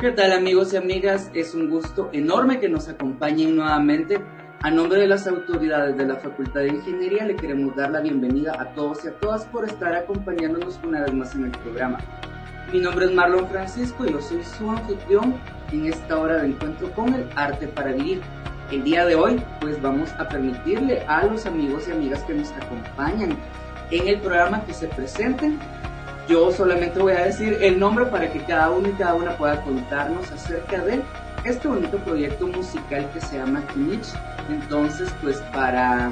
¿Qué tal amigos y amigas? Es un gusto enorme que nos acompañen nuevamente. A nombre de las autoridades de la Facultad de Ingeniería le queremos dar la bienvenida a todos y a todas por estar acompañándonos una vez más en el programa. Mi nombre es Marlon Francisco y yo soy su anfitrión en esta hora de encuentro con el arte para vivir. El día de hoy pues vamos a permitirle a los amigos y amigas que nos acompañan en el programa que se presenten yo solamente voy a decir el nombre para que cada uno y cada una pueda contarnos acerca de este bonito proyecto musical que se llama Kinich. Entonces, pues para,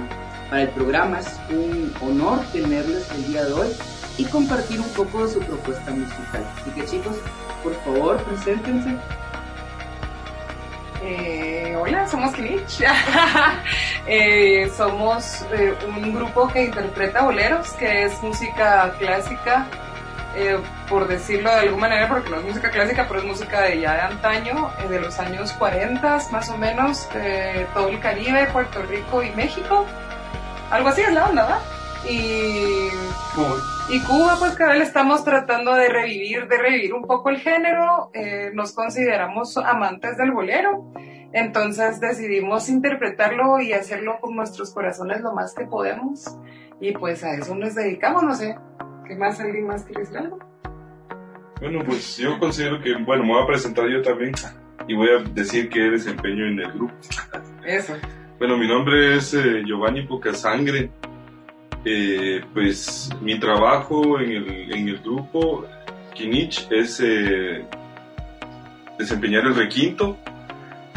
para el programa es un honor tenerles el día de hoy y compartir un poco de su propuesta musical. Así que chicos, por favor, preséntense. Eh, hola, somos Kinich. eh, somos eh, un grupo que interpreta boleros, que es música clásica eh, por decirlo de alguna manera, porque no es música clásica, pero es música de ya de antaño, eh, de los años 40 más o menos, de todo el Caribe, Puerto Rico y México. Algo así es la onda, ¿verdad? Y Cuba. Y Cuba, pues cada vez estamos tratando de revivir, de revivir un poco el género. Eh, nos consideramos amantes del bolero. Entonces decidimos interpretarlo y hacerlo con nuestros corazones lo más que podemos. Y pues a eso nos dedicamos, no sé. ¿Qué más? ¿Alguien más quiere decir algo? Bueno, pues yo considero que, bueno, me voy a presentar yo también y voy a decir qué desempeño en el grupo. Eso. Bueno, mi nombre es eh, Giovanni Pocasangre. Eh, pues mi trabajo en el, en el grupo Kinich es eh, desempeñar el requinto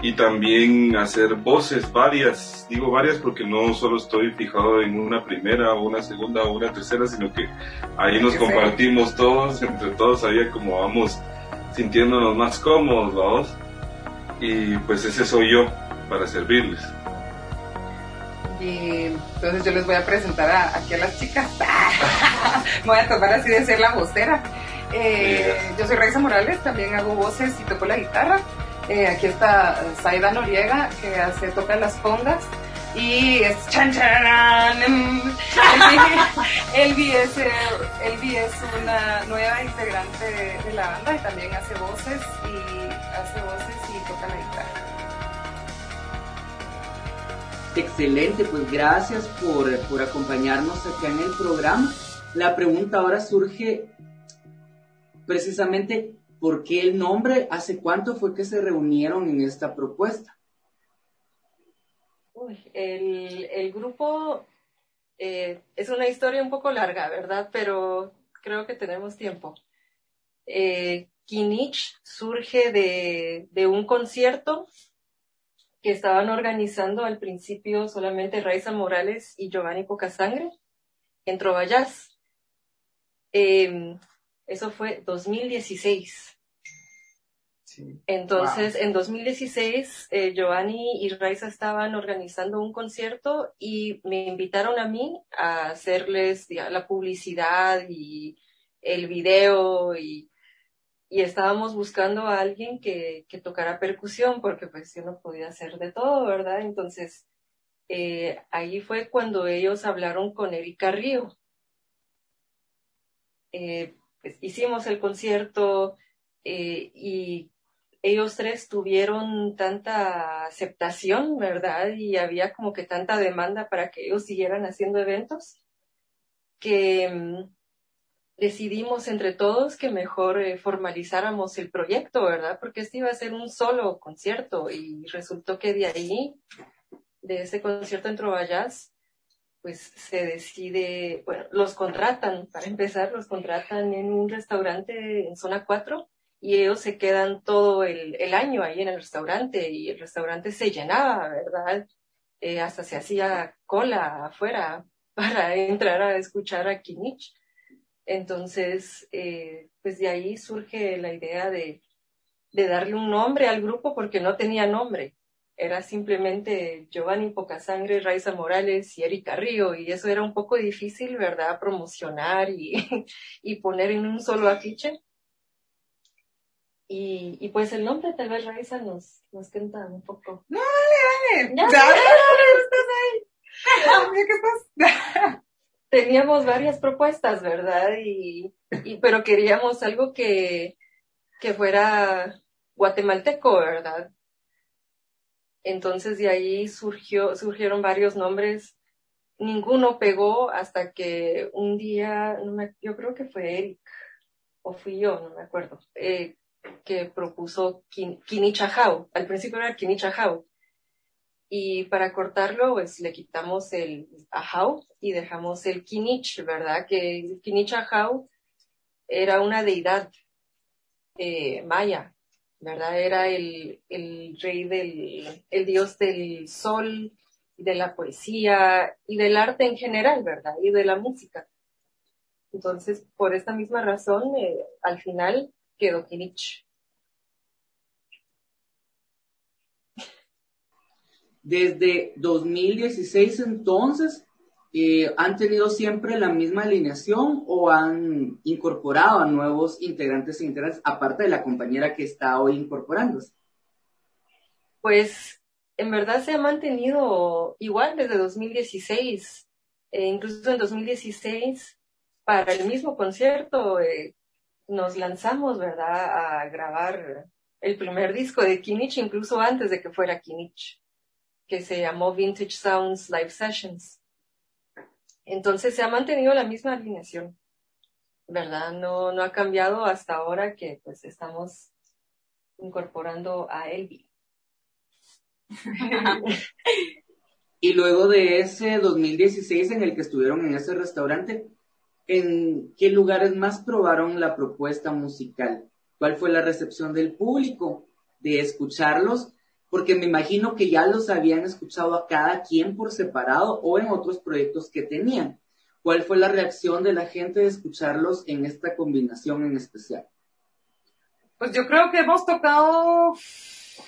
y también hacer voces varias, digo varias porque no solo estoy fijado en una primera o una segunda o una tercera, sino que ahí nos compartimos todos, entre todos ahí como vamos sintiéndonos más cómodos, vamos. Y pues ese soy yo para servirles. Y entonces yo les voy a presentar aquí a las chicas. voy a tomar así de ser la vocera. Eh, yo soy Raiza Morales, también hago voces y toco la guitarra. Eh, aquí está Saida Noriega, que hace, toca las congas. Y es chan chan. Elvi es, Elvi es una nueva integrante de, la banda y también hace voces y hace voces y toca la guitarra. Excelente, pues gracias por, por acompañarnos acá en el programa. La pregunta ahora surge precisamente ¿Por qué el nombre? ¿Hace cuánto fue que se reunieron en esta propuesta? el, grupo eh, es una historia un poco larga, ¿verdad? Pero creo que tenemos tiempo. Eh, Kinich surge de, un concierto que estaban organizando al principio solamente Raiza Morales y Giovanni Pocasangre en Trovallas. Eh, eso fue 2016. Entonces, en 2016, eh, Giovanni y Raiza estaban organizando un concierto y me invitaron a mí a hacerles la publicidad y el video y, y estábamos buscando a alguien que, que, tocara percusión porque pues yo no podía hacer de todo, ¿verdad? Entonces, eh, ahí fue cuando ellos hablaron con Erika Río. Eh, pues, hicimos el concierto eh, y ellos tres tuvieron tanta aceptación, ¿verdad? Y había como que tanta demanda para que ellos siguieran haciendo eventos que mm, decidimos entre todos que mejor eh, formalizáramos el proyecto, ¿verdad? Porque este iba a ser un solo concierto y resultó que de ahí, de ese concierto en Trovallas, pues se decide, bueno, los contratan, para empezar, los contratan en un restaurante en zona 4 y ellos se quedan todo el, año ahí en el restaurante y el restaurante se llenaba, ¿verdad? Eh, hasta se hacía cola afuera para entrar a escuchar a Kinich. Entonces, eh, pues de ahí surge la idea de, de darle un nombre al grupo porque no tenía nombre era simplemente Giovanni Pocasangre, Raiza Morales y Erika Río, y eso era un poco difícil, ¿verdad? Promocionar y, y poner en un solo afiche. Y, y, pues el nombre tal vez Raiza nos, nos cuenta un poco. No, dale, dale. Ya, dale, ¿Qué pasa? Teníamos varias propuestas, ¿verdad? Y, y pero queríamos algo que, que fuera guatemalteco, ¿verdad? Entonces de ahí surgió, surgieron varios nombres. Ninguno pegó hasta que un día, yo creo que fue Eric, o fui yo, no me acuerdo, eh, que propuso Kinichahau. Al principio era Kinichahau. Y para cortarlo, pues le quitamos el Ahau y dejamos el Kinich, ¿verdad? Que era una deidad eh, maya, ¿verdad? Era el, el rey del, el dios del sol, de la poesía y del arte en general, ¿verdad? Y de la música. Entonces, por esta misma razón, eh, al final quedó Kinich. Desde 2016 entonces, eh, ¿han tenido siempre la misma alineación o han incorporado a nuevos integrantes e integrantes, aparte de la compañera que está hoy incorporándose? Pues en verdad se ha mantenido igual desde 2016. E incluso en 2016, para el mismo concierto, eh, nos lanzamos, ¿verdad?, a grabar el primer disco de Kinich, incluso antes de que fuera Kinich, que se llamó Vintage Sounds Live Sessions. Entonces se ha mantenido la misma alineación, ¿verdad? No, no ha cambiado hasta ahora que pues estamos incorporando a Elvi. y luego de ese 2016 en el que estuvieron en ese restaurante, ¿en qué lugares más probaron la propuesta musical? ¿Cuál fue la recepción del público de escucharlos porque me imagino que ya los habían escuchado a cada quien por separado o en otros proyectos que tenían. ¿Cuál fue la reacción de la gente de escucharlos en esta combinación en especial? Pues yo creo que hemos tocado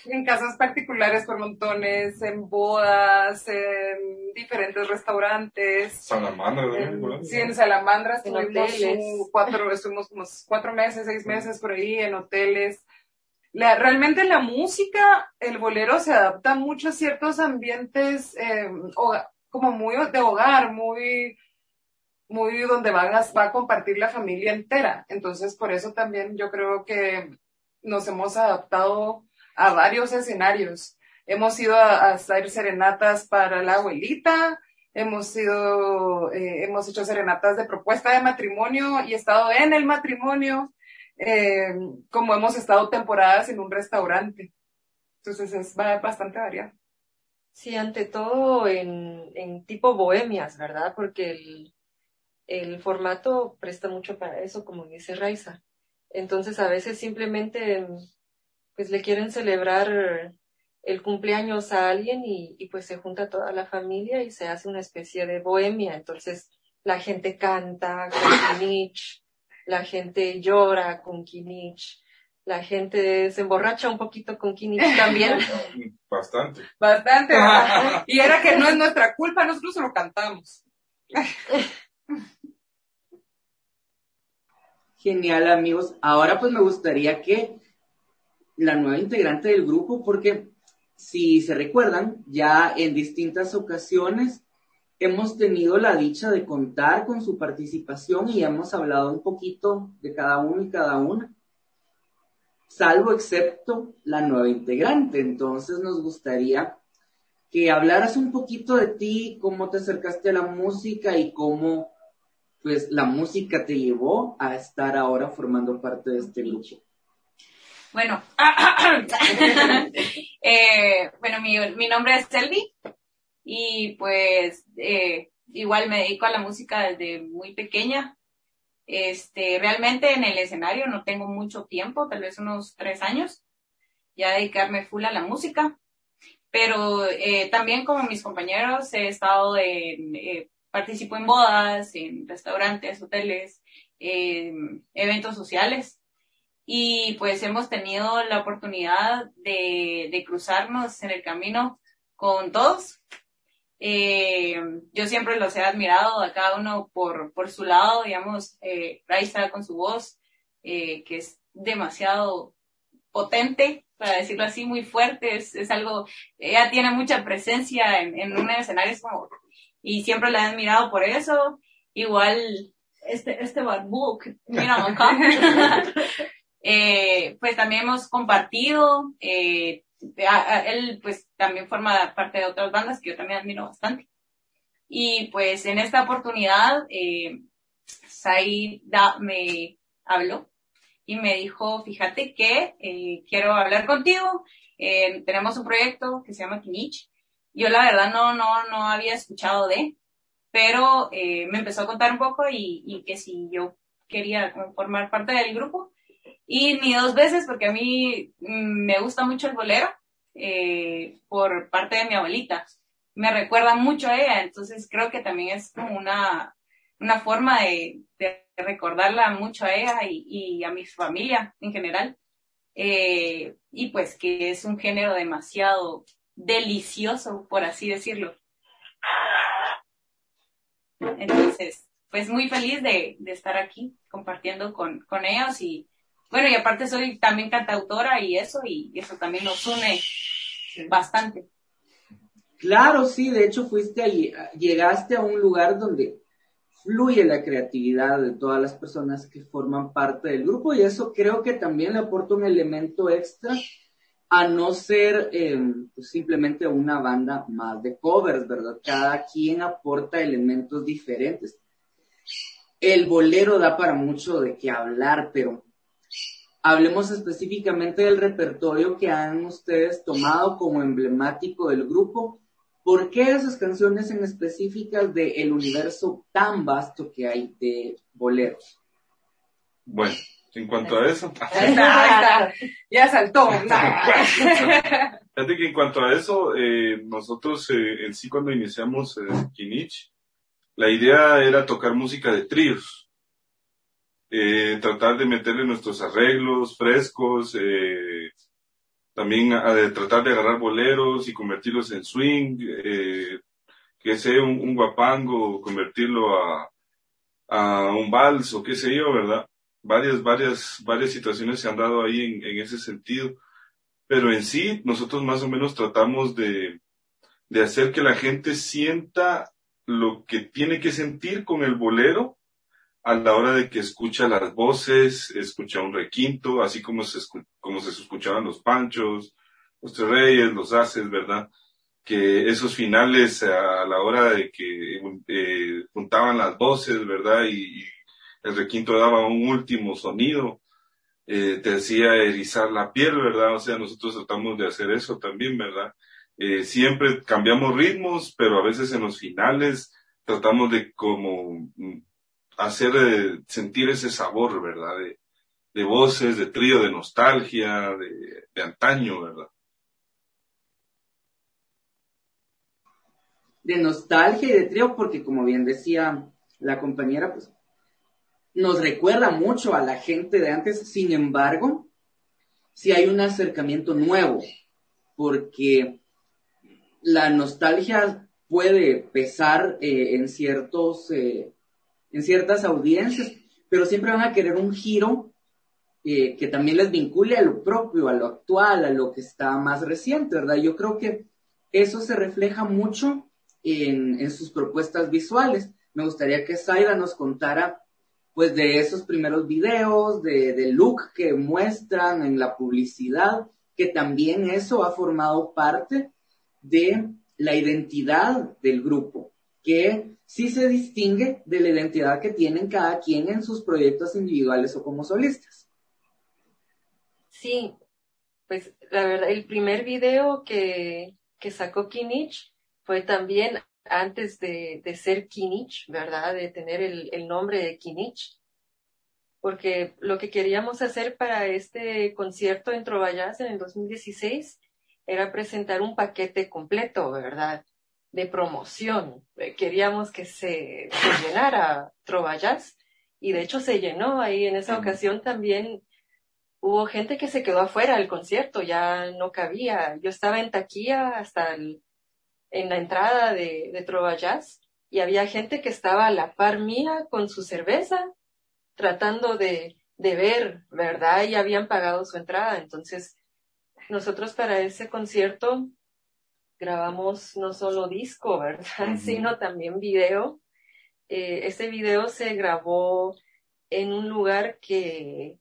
en casas particulares por montones, en bodas, en diferentes restaurantes. Salamandra, ¿no? Sí, en Salamandra estuvimos cuatro, estuvimos como cuatro meses, seis meses por ahí en hoteles realmente la música, el bolero se adapta mucho a ciertos ambientes eh, como muy de hogar, muy, muy donde van va a compartir la familia entera. Entonces, por eso también yo creo que nos hemos adaptado a varios escenarios. Hemos ido a, hacer serenatas para la abuelita, hemos eh, hemos hecho serenatas de propuesta de matrimonio y estado en el matrimonio eh, como hemos estado temporadas en un restaurante. Entonces es bastante variado. Sí, ante todo en, en tipo bohemias, ¿verdad? Porque el, el formato presta mucho para eso, como dice Raiza. Entonces a veces simplemente pues le quieren celebrar el cumpleaños a alguien y, y, pues se junta toda la familia y se hace una especie de bohemia. Entonces la gente canta, la gente llora con Kinich, la gente se emborracha un poquito con Kinich también. Bastante. Bastante. y era que no es nuestra culpa, nosotros lo cantamos. Genial, amigos. Ahora pues me gustaría que la nueva integrante del grupo, porque si se recuerdan, ya en distintas ocasiones hemos tenido la dicha de contar con su participación y hemos hablado un poquito de cada uno y cada una, salvo excepto la nueva integrante. Entonces nos gustaría que hablaras un poquito de ti, cómo te acercaste a la música y cómo pues la música te llevó a estar ahora formando parte de este lucho. Bueno, eh, bueno, mi, mi nombre es Selvi, y pues eh, igual me dedico a la música desde muy pequeña. Este, realmente en el escenario no tengo mucho tiempo, tal vez unos tres años, ya dedicarme full a la música. Pero eh, también como mis compañeros he estado en, eh, participo en bodas, en restaurantes, hoteles, eventos sociales. Y pues hemos tenido la oportunidad de cruzarnos en el camino con todos, eh, yo siempre los he admirado a cada uno por, por su lado, digamos, eh, Raisa con su voz, eh, que es demasiado potente, para decirlo así, muy fuerte, es, es algo, ella tiene mucha presencia en, en un escenario y siempre la he admirado por eso. Igual, este, este barbudo mira Eh, pues también hemos compartido, eh, él pues también forma parte de otras bandas que yo también admiro bastante. Y pues en esta oportunidad, eh, Saida me habló y me dijo, fíjate que eh, quiero hablar contigo, eh, tenemos un proyecto que se llama Kinich. Yo la verdad no, no, no había escuchado de, pero eh, me empezó a contar un poco y, y que si yo quería formar parte del grupo. Y ni dos veces, porque a mí mm, me gusta mucho el bolero, eh, por parte de mi abuelita. Me recuerda mucho a ella, entonces creo que también es como una, una forma de, recordarla mucho a ella y, a mi familia en general. Eh, y pues que es un género demasiado delicioso, por así decirlo. Entonces, pues muy feliz de, estar aquí compartiendo con ellos y bueno, y aparte soy también cantautora y eso, y eso también nos une bastante. Claro, sí, de hecho fuiste ahí, llegaste a un lugar donde fluye la creatividad de todas las personas que forman parte del grupo y eso creo que también le aporta un elemento extra a no ser eh, pues simplemente una banda más de covers, ¿verdad? Cada quien aporta elementos diferentes. El bolero da para mucho de qué hablar, pero hablemos específicamente del repertorio que han ustedes tomado como emblemático del grupo. ¿Por qué esas canciones en específicas del universo tan vasto que hay de boleros? Bueno, en cuanto a eso. ya saltó. Fíjate que en cuanto a eso, eh, nosotros eh, en sí cuando iniciamos eh, Kinich, la idea era tocar música de tríos. Eh, tratar de meterle nuestros arreglos frescos, eh, también tratar de agarrar boleros y convertirlos en swing, eh, que sea un, un, guapango, convertirlo a, a un vals o qué sé yo, ¿verdad? Varias, varias, varias situaciones se han dado ahí en, en ese sentido. Pero en sí, nosotros más o menos tratamos de, de hacer que la gente sienta lo que tiene que sentir con el bolero a la hora de que escucha las voces, escucha un requinto, así como se, como se escuchaban los panchos, los tres reyes, los haces, ¿verdad? Que esos finales a la hora de que eh, juntaban las voces, ¿verdad? Y, el requinto daba un último sonido, eh, te hacía erizar la piel, ¿verdad? O sea, nosotros tratamos de hacer eso también, ¿verdad? Eh, siempre cambiamos ritmos, pero a veces en los finales tratamos de como hacer eh, sentir ese sabor, ¿verdad? De, voces, de trío, de nostalgia, de, de antaño, ¿verdad? De nostalgia y de trío, porque como bien decía la compañera, pues nos recuerda mucho a la gente de antes, sin embargo, si hay un acercamiento nuevo, porque la nostalgia puede pesar eh, en ciertos eh, en ciertas audiencias, pero siempre van a querer un giro eh, que también les vincule a lo propio, a lo actual, a lo que está más reciente, ¿verdad? Yo creo que eso se refleja mucho en, en sus propuestas visuales. Me gustaría que Zaida nos contara pues de esos primeros videos, de, de look que muestran en la publicidad, que también eso ha formado parte de la identidad del grupo, que sí se distingue de la identidad que tienen cada quien en sus proyectos individuales o como solistas. Sí, pues la verdad, el primer video que, que sacó Kinich fue también antes de, de ser Kinich, ¿verdad? De tener el, el nombre de Kinich. Porque lo que queríamos hacer para este concierto en Trovayas en el 2016 era presentar un paquete completo, ¿verdad? De promoción. Eh, queríamos que se, se llenara Trovallas y de hecho se llenó ahí en esa ocasión también hubo gente que se quedó afuera del concierto, ya no cabía. Yo estaba en taquilla hasta el, en la entrada de, de Trovallas y había gente que estaba a la par mía con su cerveza tratando de, de ver, ¿verdad? Y habían pagado su entrada. Entonces, nosotros para ese concierto grabamos no solo disco, ¿verdad? Uh -huh. Sino también video. Eh, ese video se grabó en un lugar que,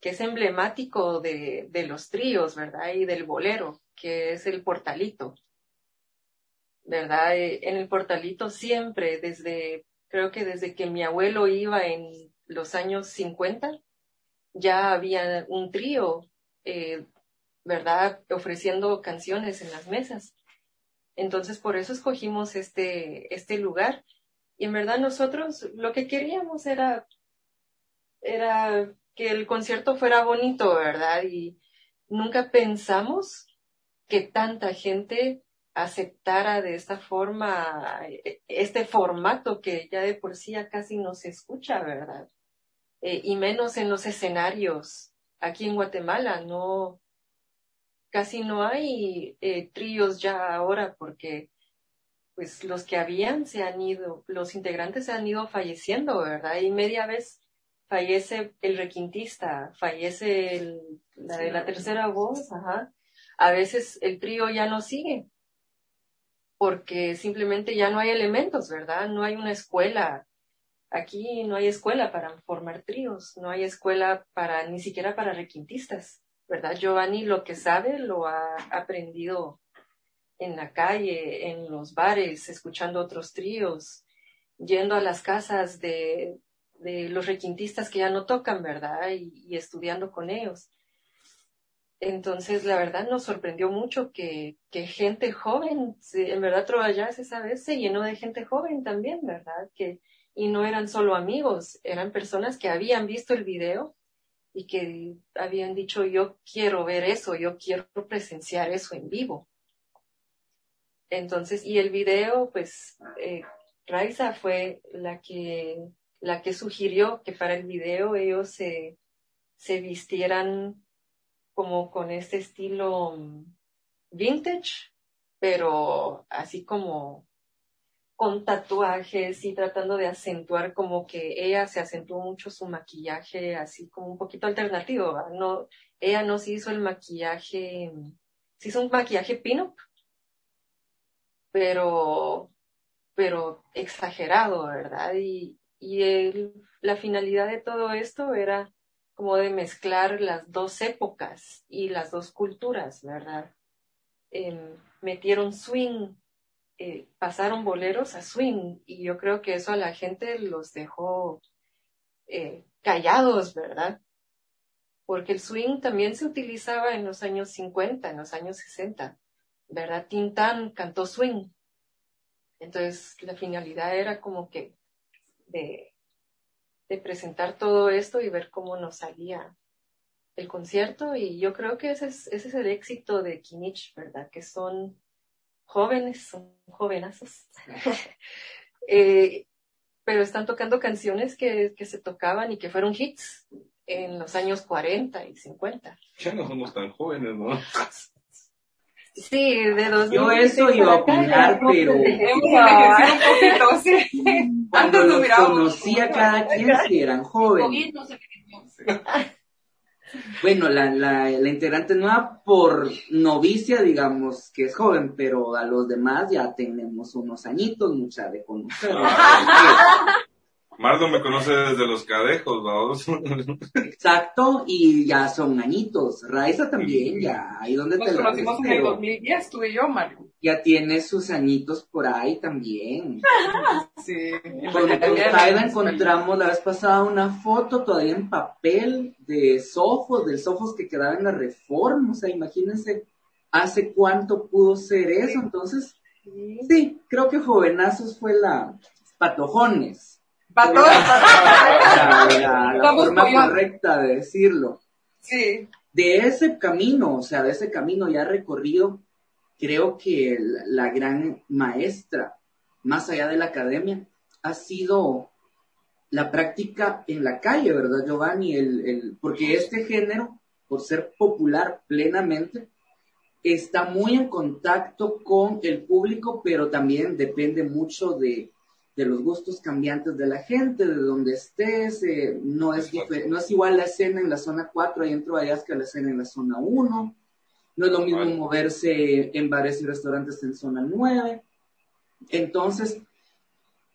que es emblemático de, de los tríos, ¿verdad? Y del bolero, que es el portalito. ¿Verdad? Eh, En el portalito siempre, desde, creo que desde que mi abuelo iba en los años 50, ya había un trío, eh, ¿verdad? Ofreciendo canciones en las mesas. Entonces, por eso escogimos este, este lugar. Y en verdad nosotros lo que queríamos era, era que el concierto fuera bonito, ¿verdad? Y nunca pensamos que tanta gente aceptara de esta forma eh, este formato que ya de por sí ya casi no se escucha, ¿verdad? Eh, y menos en los escenarios. Aquí en Guatemala no, casi no hay eh, tríos ya ahora porque pues los que habían se han ido, los integrantes se han ido falleciendo, ¿verdad? Y media vez fallece el requintista, fallece el, la de la tercera voz, ajá. A veces el trío ya no sigue porque simplemente ya no hay elementos, ¿verdad? No hay una escuela. Aquí no hay escuela para formar tríos, no hay escuela para ni siquiera para requintistas, ¿verdad? Giovanni lo que sabe lo ha aprendido en la calle, en los bares, escuchando otros tríos, yendo a las casas de, de los requintistas que ya no tocan, ¿verdad? Y, estudiando con ellos. Entonces, la verdad nos sorprendió mucho que, gente joven, en verdad Trova Jazz esa vez se llenó de gente joven también, ¿verdad? Que, y no eran solo amigos, eran personas que habían visto el video y que habían dicho, yo quiero ver eso, yo quiero presenciar eso en vivo. Entonces, y el video, pues, eh, Raiza fue la que, la que sugirió que para el video ellos se, se vistieran como con este estilo mm, vintage, pero así como con tatuajes y tratando de acentuar como que ella se acentuó mucho su maquillaje así como un poquito alternativo, no, ella no se hizo el maquillaje, se hizo un maquillaje pin-up, pero, pero exagerado, ¿verdad? Y, y la finalidad de todo esto era como de mezclar las dos épocas y las dos culturas, ¿verdad? Em, metieron swing, eh, pasaron boleros a swing y yo creo que eso a la gente los dejó eh, callados, ¿verdad? Porque el swing también se utilizaba en los años 50, en los años 60, ¿verdad? Tintán cantó swing. Entonces la finalidad era como que de de presentar todo esto y ver cómo nos salía el concierto y yo creo que ese es, ese es el éxito de Kinich, ¿verdad? Que son jóvenes, son jovenazos, Eh, pero están tocando canciones que, que se tocaban y que fueron hits en los años 40 y 50. Ya no somos tan jóvenes, ¿no? Sí, de dos Yo eso iba a opinar, pero cuando los mirábamos conocí a como- cada quien si eran jóvenes. Bueno, la, la, la integrante nueva por novicia, digamos que es joven, pero a los demás ya tenemos unos añitos, mucha de conocer. Mardo me conoce desde los cadejos, vamos. Exacto, y ya son añitos. Raiza también, ya, ahí donde Nos te conocimos en el pero 2010, tú y yo, Mario. Ya tiene sus añitos por ahí también. Sí. Con, Taida encontramos la vez pasada una foto todavía en papel de Sofos, del Sofos que quedaba en la reforma. O sea, imagínense hace cuánto pudo ser eso. Entonces, sí, creo que Jovenazos fue la patojones. Todo. La, la- forma correcta de decirlo. Sí. De ese camino, o sea, de ese camino ya recorrido, creo que la, gran maestra, más allá de la academia, ha sido la práctica en la calle, ¿verdad, Giovanni? El, el, porque este género, por ser popular plenamente, está muy en contacto con el público, pero también depende mucho de, de los gustos cambiantes de la gente, de donde estés, eh, no, es no es igual la escena en la zona 4 ahí en Trovallas que la escena en la zona 1, no es lo mismo Vale. moverse en bares y restaurantes en zona 9, entonces,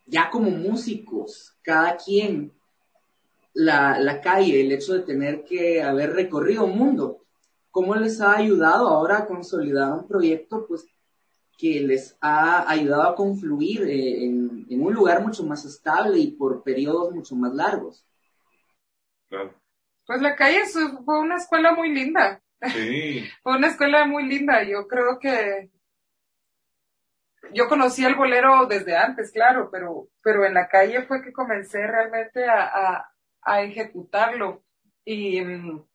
ya como músicos, cada quien, la, la calle, el hecho de tener que haber recorrido un mundo, ¿cómo les ha ayudado ahora a consolidar un proyecto pues, que les ha ayudado a confluir eh, en, en, un lugar mucho más estable y por periodos mucho más largos? Claro. Pues la calle fue una escuela muy linda. Fue una escuela muy linda. Yo creo que yo conocí el bolero desde antes, claro, pero, pero en la calle fue que comencé realmente a, a, a ejecutarlo. Y, mm,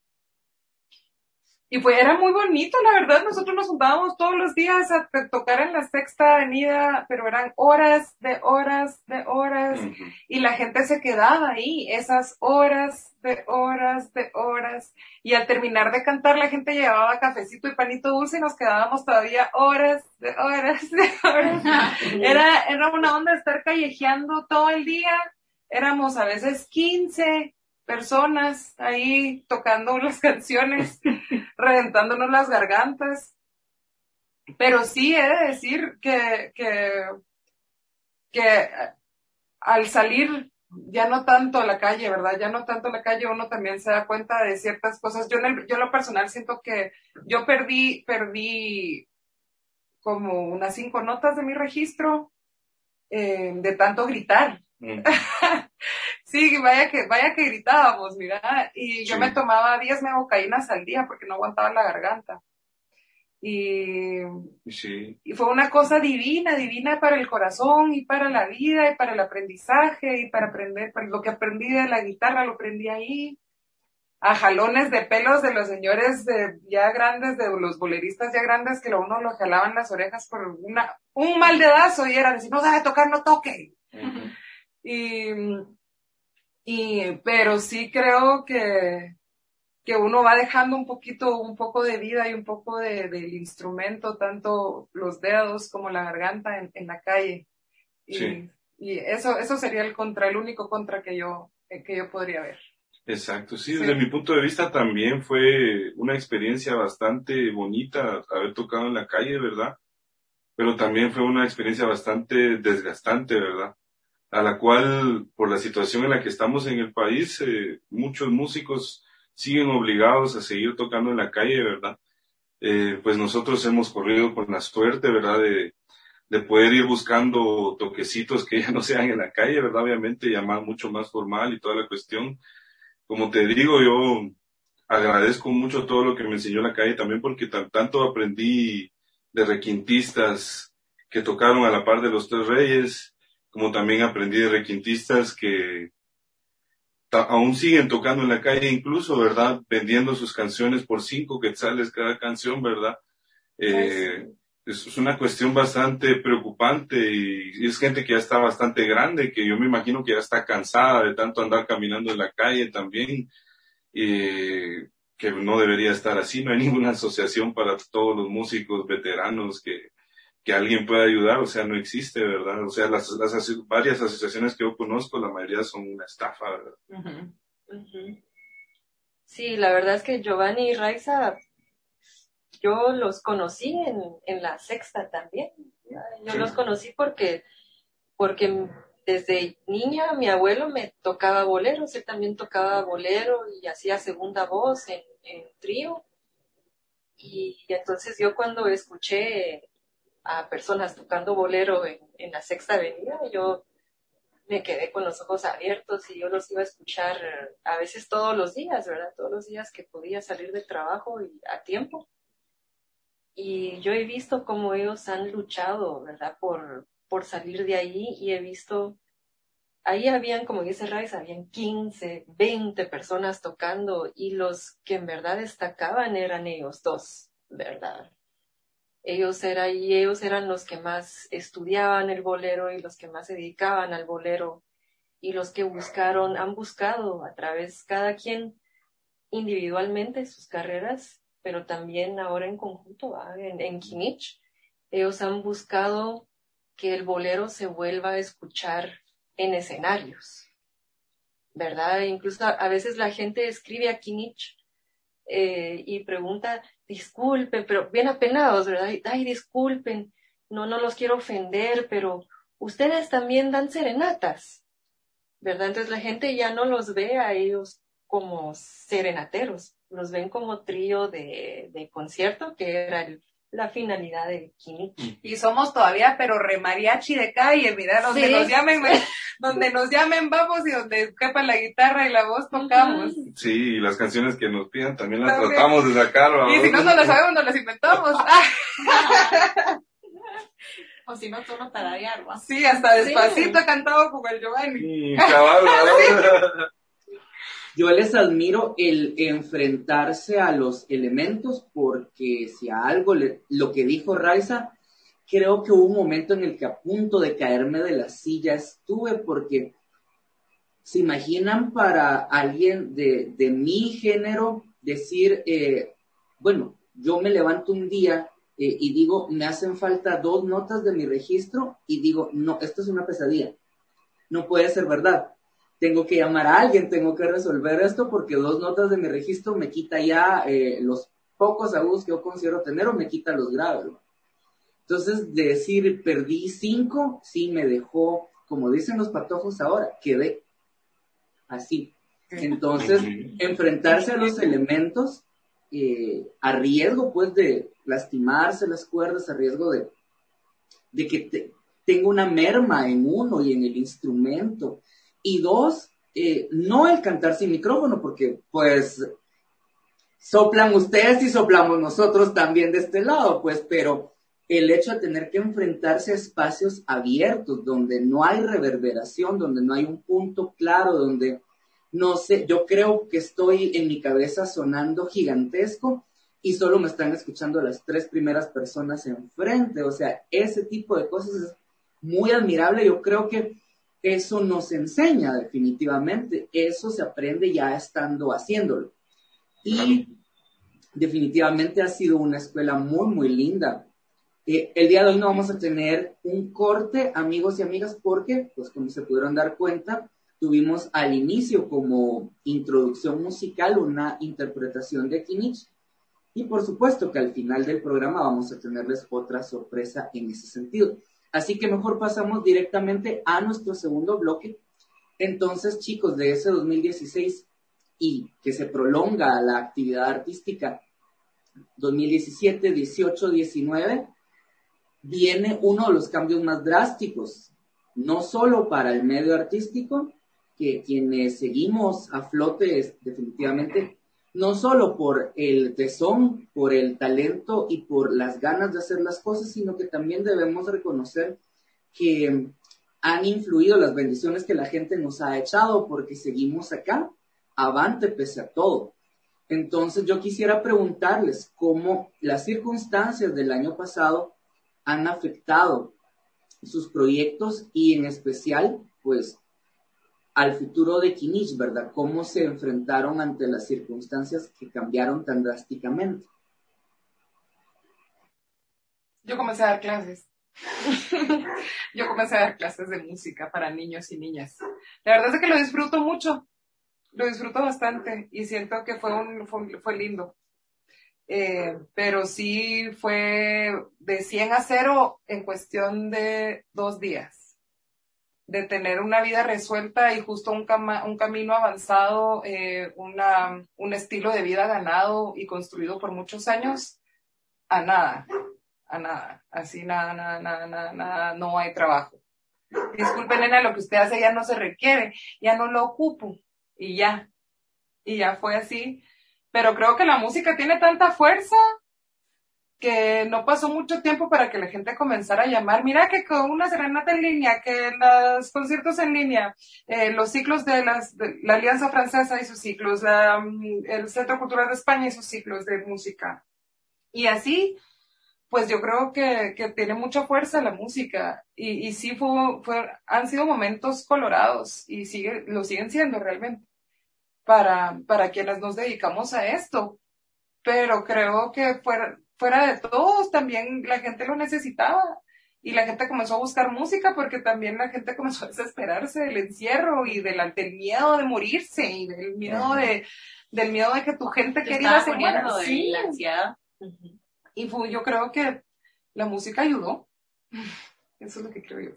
y pues era muy bonito, la verdad. Nosotros nos juntábamos todos los días a tocar en la sexta avenida, pero eran horas de horas de horas. Y la gente se quedaba ahí, esas horas de horas de horas. Y al terminar de cantar, la gente llevaba cafecito y panito dulce y nos quedábamos todavía horas de horas de horas. Era, era una onda estar callejeando todo el día. Éramos a veces 15 personas ahí tocando las canciones, reventándonos las gargantas. Pero sí he de decir que, que, que al salir ya no tanto a la calle, ¿verdad? Ya no tanto a la calle, uno también se da cuenta de ciertas cosas. Yo en, el, yo en lo personal siento que yo perdí, perdí como unas cinco notas de mi registro eh, de tanto gritar. Mm. sí, vaya que, vaya que gritábamos, mira, y yo Sí. me tomaba 10 megocaínas al día porque no aguantaba la garganta. Y, Sí. y fue una cosa divina, divina para el corazón y para la vida y para el aprendizaje y para aprender, para lo que aprendí de la guitarra lo aprendí ahí. A jalones de pelos de los señores de, ya grandes, de los boleristas ya grandes que a uno lo jalaban las orejas por una, un mal dedazo y era decir, no sabe tocar, no toque. Y, y, pero sí creo que, que uno va dejando un poquito, un poco de vida y un poco de, del instrumento, tanto los dedos como la garganta en, en la calle. Y, Sí. y eso, eso sería el contra, el único contra que yo, que yo podría ver. Exacto, sí, Sí. desde mi punto de vista también fue una experiencia bastante bonita haber tocado en la calle, ¿verdad? Pero también fue una experiencia bastante desgastante, ¿verdad? A la cual, por la situación en la que estamos en el país, eh, muchos músicos siguen obligados a seguir tocando en la calle, ¿verdad? Eh, pues nosotros hemos corrido con la suerte, ¿verdad? De, de poder ir buscando toquecitos que ya no sean en la calle, ¿verdad? Obviamente, ya más, mucho más formal y toda la cuestión como te digo, yo agradezco mucho todo lo que me enseñó la calle también porque tan- tanto aprendí de requintistas que tocaron a la par de los tres reyes, como también aprendí de requintistas que aún siguen tocando en la calle incluso, ¿verdad? Vendiendo sus canciones por cinco quetzales cada canción, ¿verdad? Eh, es una cuestión bastante preocupante y, y es gente que ya está bastante grande, que yo me imagino que ya está cansada de tanto andar caminando en la calle también, y que no debería estar así. No hay ninguna asociación para todos los músicos veteranos que, que alguien pueda ayudar, o sea, no existe, ¿verdad? O sea, las, las aso- varias asociaciones que yo conozco, la mayoría son una estafa, ¿verdad? Sí, la verdad es que Giovanni y Raiza, yo los conocí en, en la sexta también. Yo Sí. los conocí porque, porque desde niña mi abuelo me tocaba boleros, él también tocaba bolero y hacía segunda voz en, en trío. Y entonces yo cuando escuché a personas tocando bolero en, en la sexta avenida, yo me quedé con los ojos abiertos y yo los iba a escuchar eh, a veces todos los días, ¿verdad? Todos los días que podía salir del trabajo y a tiempo. Y yo he visto cómo ellos han luchado, ¿verdad? Por, por salir de ahí y he visto, ahí habían, como dice Raiz, habían 15, 20 personas tocando y los que en verdad destacaban eran ellos dos, ¿verdad? Ellos, era, y ellos eran los que más estudiaban el bolero y los que más se dedicaban al bolero y los que buscaron, han buscado a través, cada quien individualmente sus carreras, pero también ahora en conjunto, en, en ellos han buscado que el bolero se vuelva a escuchar en escenarios, ¿verdad? Incluso a, a veces la gente escribe a Kinich eh, y pregunta, disculpen, pero bien apenados, ¿verdad? Ay, disculpen, no, no los quiero ofender, pero ustedes también dan serenatas, ¿verdad? Entonces la gente ya no los ve a ellos como serenateros, los ven como trío de, de concierto, que era el la finalidad de Kini. Y somos todavía, pero re mariachi de calle, mira, donde nos llamen, donde nos llamen vamos y donde quepa la guitarra y la voz tocamos. Sí, y las canciones que nos pidan también las tratamos de sacar. Y si no no las sabemos, nos las inventamos. o si no, solo tararear. Sí, hasta despacito cantado como el Giovanni. Sí, cabal, Yo les admiro el enfrentarse a los elementos porque si a algo, lo que dijo Raiza, creo que hubo un momento en el que a punto de caerme de la silla estuve porque se imaginan para alguien de, mi género decir, eh, bueno, yo me levanto un día eh, y digo, me hacen falta dos notas de mi registro y digo, no, esto es una pesadilla, no puede ser verdad tengo que llamar a alguien, tengo que resolver esto porque dos notas de mi registro me quita ya eh, los pocos agudos que yo considero tener o me quita los graves. Entonces, decir perdí cinco, sí me dejó, como dicen los patojos ahora, quedé así. Entonces, enfrentarse a los elementos eh, a riesgo pues de lastimarse las cuerdas, a riesgo de, de que te, tenga una merma en uno y en el instrumento, y dos, eh, no el cantar sin micrófono, porque pues soplan ustedes y soplamos nosotros también de este lado, pues, pero el hecho de tener que enfrentarse a espacios abiertos, donde no hay reverberación, donde no hay un punto claro, donde no sé, yo creo que estoy en mi cabeza sonando gigantesco y solo me están escuchando las tres primeras personas enfrente, o sea, ese tipo de cosas es muy admirable, yo creo que eso nos enseña definitivamente, eso se aprende ya estando haciéndolo. Y definitivamente ha sido una escuela muy, muy linda. Eh, el día de hoy no vamos a tener un corte, amigos y amigas, porque, pues como se pudieron dar cuenta, tuvimos al inicio como introducción musical una interpretación de Kinich. Y por supuesto que al final del programa vamos a tenerles otra sorpresa en ese sentido. Así que mejor pasamos directamente a nuestro segundo bloque. Entonces, chicos, de ese 2016 y que se prolonga la actividad artística 2017, 18, 19, viene uno de los cambios más drásticos, no solo para el medio artístico, que quienes seguimos a flote definitivamente no solo por el tesón, por el talento y por las ganas de hacer las cosas, sino que también debemos reconocer que han influido las bendiciones que la gente nos ha echado porque seguimos acá, avante pese a todo. Entonces yo quisiera preguntarles cómo las circunstancias del año pasado han afectado sus proyectos y en especial, pues, al futuro de Kinich, ¿verdad? ¿Cómo se enfrentaron ante las circunstancias que cambiaron tan drásticamente? Yo comencé a dar clases. Yo comencé a dar clases de música para niños y niñas. La verdad es que lo disfruto mucho, lo disfruto bastante y siento que fue, un, fue, lindo. Eh, pero sí fue de 100 a 0 en cuestión de dos días de tener una vida resuelta y justo un, un camino avanzado, eh, una, un estilo de vida ganado y construido por muchos años, a nada, a nada, así nada, nada, nada, nada, nada, no hay trabajo. Disculpen, nena, lo que usted hace ya no se requiere, ya no lo ocupo y ya, y ya fue así. Pero creo que la música tiene tanta fuerza que no pasó mucho tiempo para que la gente comenzara a llamar, mira que con una serenata en línea, que los conciertos en línea, eh, los ciclos de, las, la Alianza Francesa y sus ciclos, mm, el Centro Cultural de España y sus ciclos de música. Y así, pues yo creo que, que tiene mucha fuerza la música y, y sí fue, fue, han sido momentos colorados y sigue, lo siguen siendo realmente para, para quienes nos dedicamos a esto. Pero creo que fuera, fuera de todos, también la gente lo necesitaba. Y la gente comenzó a buscar música porque también la gente comenzó a desesperarse del encierro y del, miedo de morirse y del miedo de, del miedo de que tu gente quería se muera. Sí. La ansiedad. Y yo creo que la música ayudó. Eso es lo que creo yo.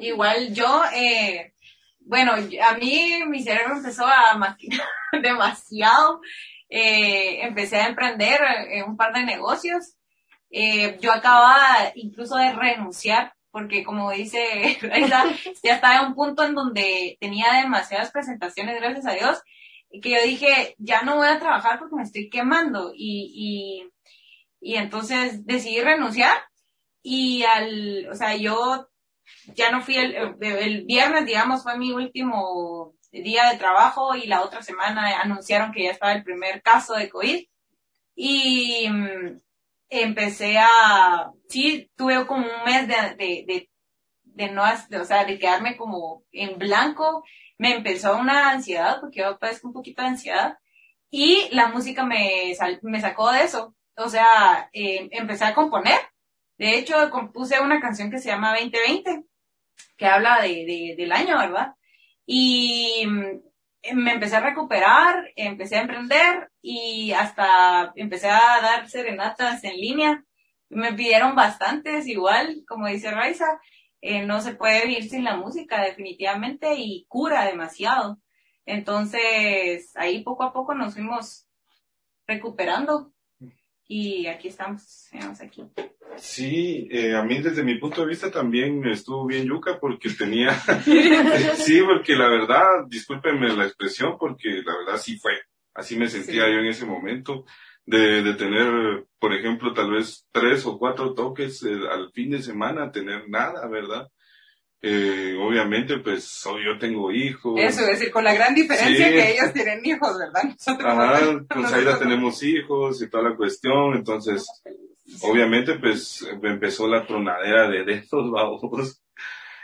Igual yo, eh, bueno, a mí mi cerebro empezó a maquinar demasiado. Eh, empecé a emprender un par de negocios. Eh, yo acababa incluso de renunciar porque como dice ya estaba en un punto en donde tenía demasiadas presentaciones, gracias a Dios, que yo dije, ya no voy a trabajar porque me estoy quemando. Y, y, y entonces decidí renunciar y al, o sea, yo ya no fui el, el viernes, digamos, fue mi último día de trabajo y la otra semana anunciaron que ya estaba el primer caso de COVID. Y mm, empecé a, sí, tuve como un mes de, de, de, de no, o sea, de quedarme como en blanco. Me empezó una ansiedad, porque yo padezco un poquito de ansiedad. Y la música me, me sacó de eso. O sea, eh, empecé a componer. De hecho, compuse una canción que se llama 2020, que habla de, de del año, ¿verdad? Y mm, me empecé a recuperar, empecé a emprender y hasta empecé a dar serenatas en línea. Me pidieron bastantes, igual, como dice Raiza, eh, no se puede vivir sin la música definitivamente y cura demasiado. Entonces, ahí poco a poco nos fuimos recuperando y aquí estamos, estamos aquí. Sí, eh, a mí desde mi punto de vista también estuvo bien yuca porque tenía, sí, porque la verdad, discúlpenme la expresión, porque la verdad sí fue, así me sentía yo en ese momento, de, de tener, por ejemplo, tal vez tres o cuatro toques eh, al fin de semana, tener nada, ¿verdad? Eh, obviamente, pues yo tengo hijos. Eso, es decir, con la gran diferencia que ellos tienen hijos, ¿verdad? Nosotros Ajá, con Zaira tenemos hijos y toda la cuestión, entonces obviamente pues empezó la tronadera de, de estos babos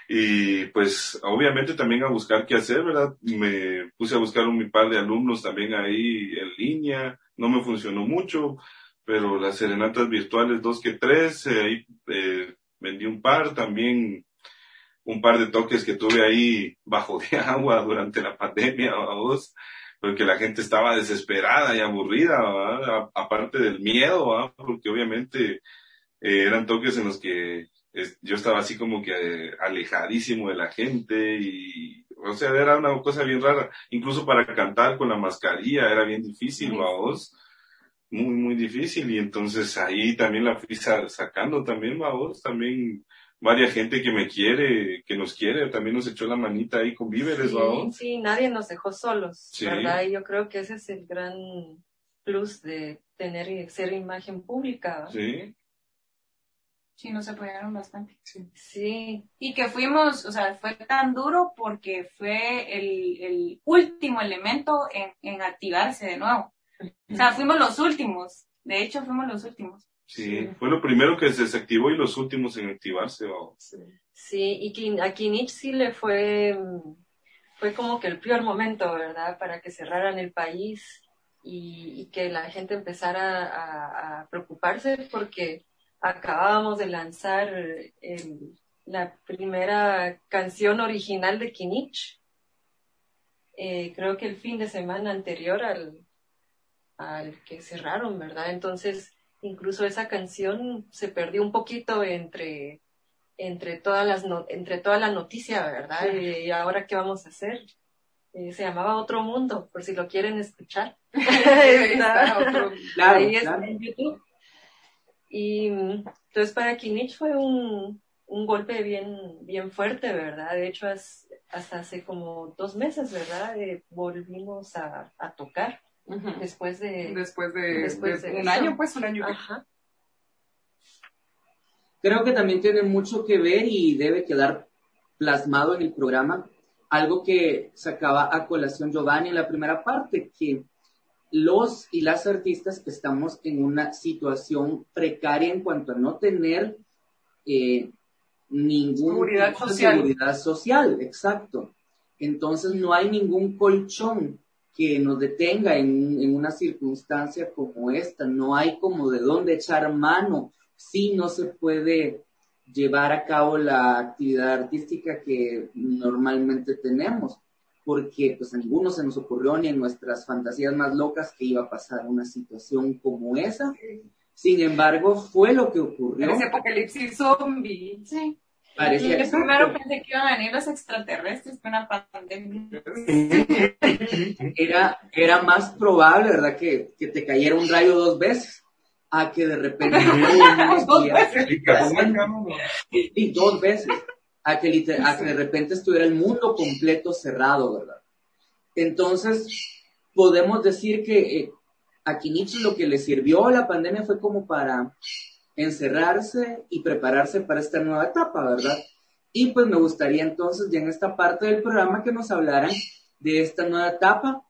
y pues obviamente también a buscar qué hacer, ¿verdad? Me puse a buscar un par de alumnos también ahí en línea, no me funcionó mucho, pero las serenatas virtuales dos que tres, eh, ahí eh, vendí un par, también un par de toques que tuve ahí bajo de agua durante la pandemia, vamos porque la gente estaba desesperada y aburrida, aparte del miedo, porque obviamente eh, eran toques en los que yo estaba así como que eh, alejadísimo de la gente y, o sea, era una cosa bien rara, incluso para cantar con la mascarilla era bien difícil, vamos, muy, muy difícil. Y entonces ahí también la fui sacando también, vamos, también varias gente que me quiere, que nos quiere, también nos echó la manita ahí con víveres, sí, Sí, nadie nos dejó solos, ¿verdad? Y yo creo que ese es el gran plus de tener y ser imagen pública. Sí. Sí, nos apoyaron bastante. Sí. sí. Y que fuimos, o sea, fue tan duro porque fue el, el último elemento en, en activarse de nuevo. O sea, fuimos los últimos. De hecho, fuimos los últimos. Sí, fue lo primero que se desactivó y los últimos en activarse. Sí. y a Kinich sí le fue, fue como que el peor momento, ¿verdad? Para que cerraran el país y, que la gente empezara a, preocuparse porque acabábamos de lanzar la primera canción original de Kinich. Eh, creo que el fin de semana anterior al, al que cerraron, ¿verdad? Entonces, incluso esa canción se perdió un poquito entre entre todas las entre toda la noticia, ¿verdad? Y ahora qué vamos a hacer? Eh, se llamaba Otro Mundo, por si lo quieren escuchar. Ahí está en YouTube. Y entonces para Kinich fue un, un golpe bien, bien fuerte, ¿verdad? De hecho, hasta hace como dos meses, ¿verdad? Eh, volvimos a, a tocar después de después de, un año pues un año creo que también tiene mucho que ver y debe quedar plasmado en el programa algo que sacaba a colación Giovanni en la primera parte que los y las artistas estamos en una situación precaria en cuanto a no tener eh, ninguna seguridad social. seguridad social, exacto. Entonces no hay ningún colchón que nos detenga en, una circunstancia como esta. No hay como de dónde echar mano si no se puede llevar a cabo la actividad artística que normalmente tenemos, porque pues a ninguno se nos ocurrió ni en nuestras fantasías más locas que iba a pasar una situación como esa. Sin embargo, fue lo que ocurrió. ese apocalipsis zombie. Sí. Parecía Yo primero pensé que iban a venir los extraterrestres con una pandemia. Era, era más probable, ¿verdad? Que, que te cayera un rayo dos veces a que de repente Dos veces. Y dos veces a que, a que de repente estuviera el mundo completo cerrado, ¿verdad? Entonces, podemos decir que eh, a Kinichi lo que le sirvió a la pandemia fue como para encerrarse y prepararse para esta nueva etapa, ¿verdad? Y pues me gustaría entonces ya en esta parte del programa que nos hablaran de esta nueva etapa,